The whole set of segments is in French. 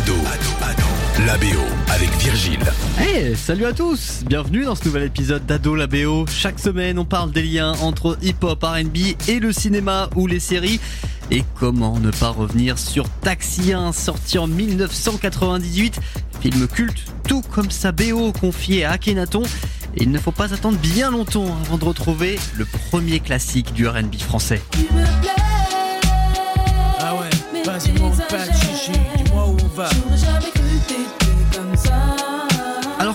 Ado, la BO avec Virgile. Hey, salut à tous Bienvenue dans ce nouvel épisode d'Ado la BO. Chaque semaine, on parle des liens entre hip-hop, R&B et le cinéma ou les séries. Et comment ne pas revenir sur Taxi 1, sorti en 1998, film culte, tout comme sa BO confiée à Akhenaton. Et il ne faut pas attendre bien longtemps avant de retrouver le premier classique du R&B français. Ah ouais, vas-y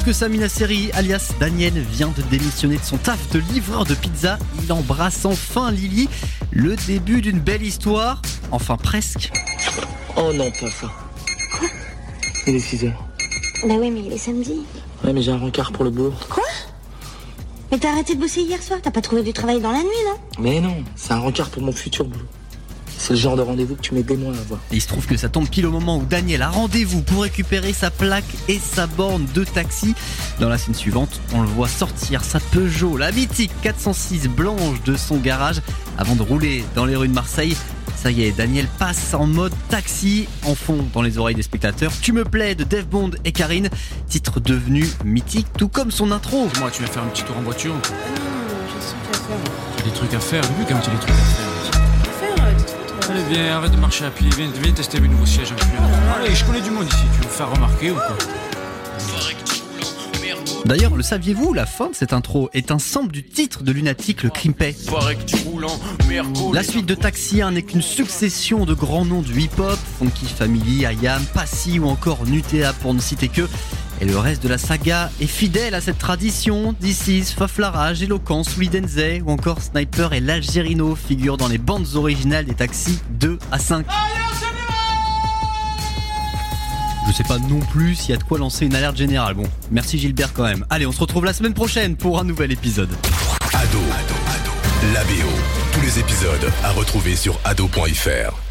que Samina Seri, alias Daniel, vient de démissionner de son taf de livreur de pizza, il embrasse enfin Lily. Le début d'une belle histoire, enfin presque. Oh non, pas ça. Il est 6 heures. Bah oui, mais il est samedi. Ouais, mais j'ai un rencard pour le boulot. Quoi? Mais t'as arrêté de bosser hier soir? T'as pas trouvé du travail dans la nuit, non? Mais non, c'est un rencard pour mon futur boulot. C'est le genre de rendez-vous que tu mets des mois à avoir. Et il se trouve que ça tombe pile au moment où Daniel a rendez-vous pour récupérer sa plaque et sa borne de taxi. Dans la scène suivante, on le voit sortir sa Peugeot, la mythique 406 blanche de son garage, avant de rouler dans les rues de Marseille. Ça y est, Daniel passe en mode taxi, en fond dans les oreilles des spectateurs. Tu me plais de Dave Bond et Karine, titre devenu mythique, tout comme son intro. Moi, tu vas faire un petit tour en voiture T'as des trucs à faire, j'ai vu comme tu as des trucs à faire. Allez, viens, arrête de marcher à pied, viens, viens tester mes nouveaux sièges. Allez, je connais du monde ici, tu veux faire remarquer ou quoi? D'ailleurs, le saviez-vous, la fin de cette intro est un sample du titre de Lunatic, le Crimpet. La suite de Taxi 1 n'est qu'une succession de grands noms du hip-hop, Funky Family, IAM, Passy ou encore Nutea pour ne citer que. Et le reste de la saga est fidèle à cette tradition. This Faflarage, Eloquence, Denze ou encore Sniper et l'Algérino figurent dans les bandes originales des taxis 2 à 5. Je sais pas non plus s'il y a de quoi lancer une alerte générale. Bon, merci Gilbert quand même. Allez, on se retrouve la semaine prochaine pour un nouvel épisode. Ado, la BO. Tous les épisodes à retrouver sur ado.fr.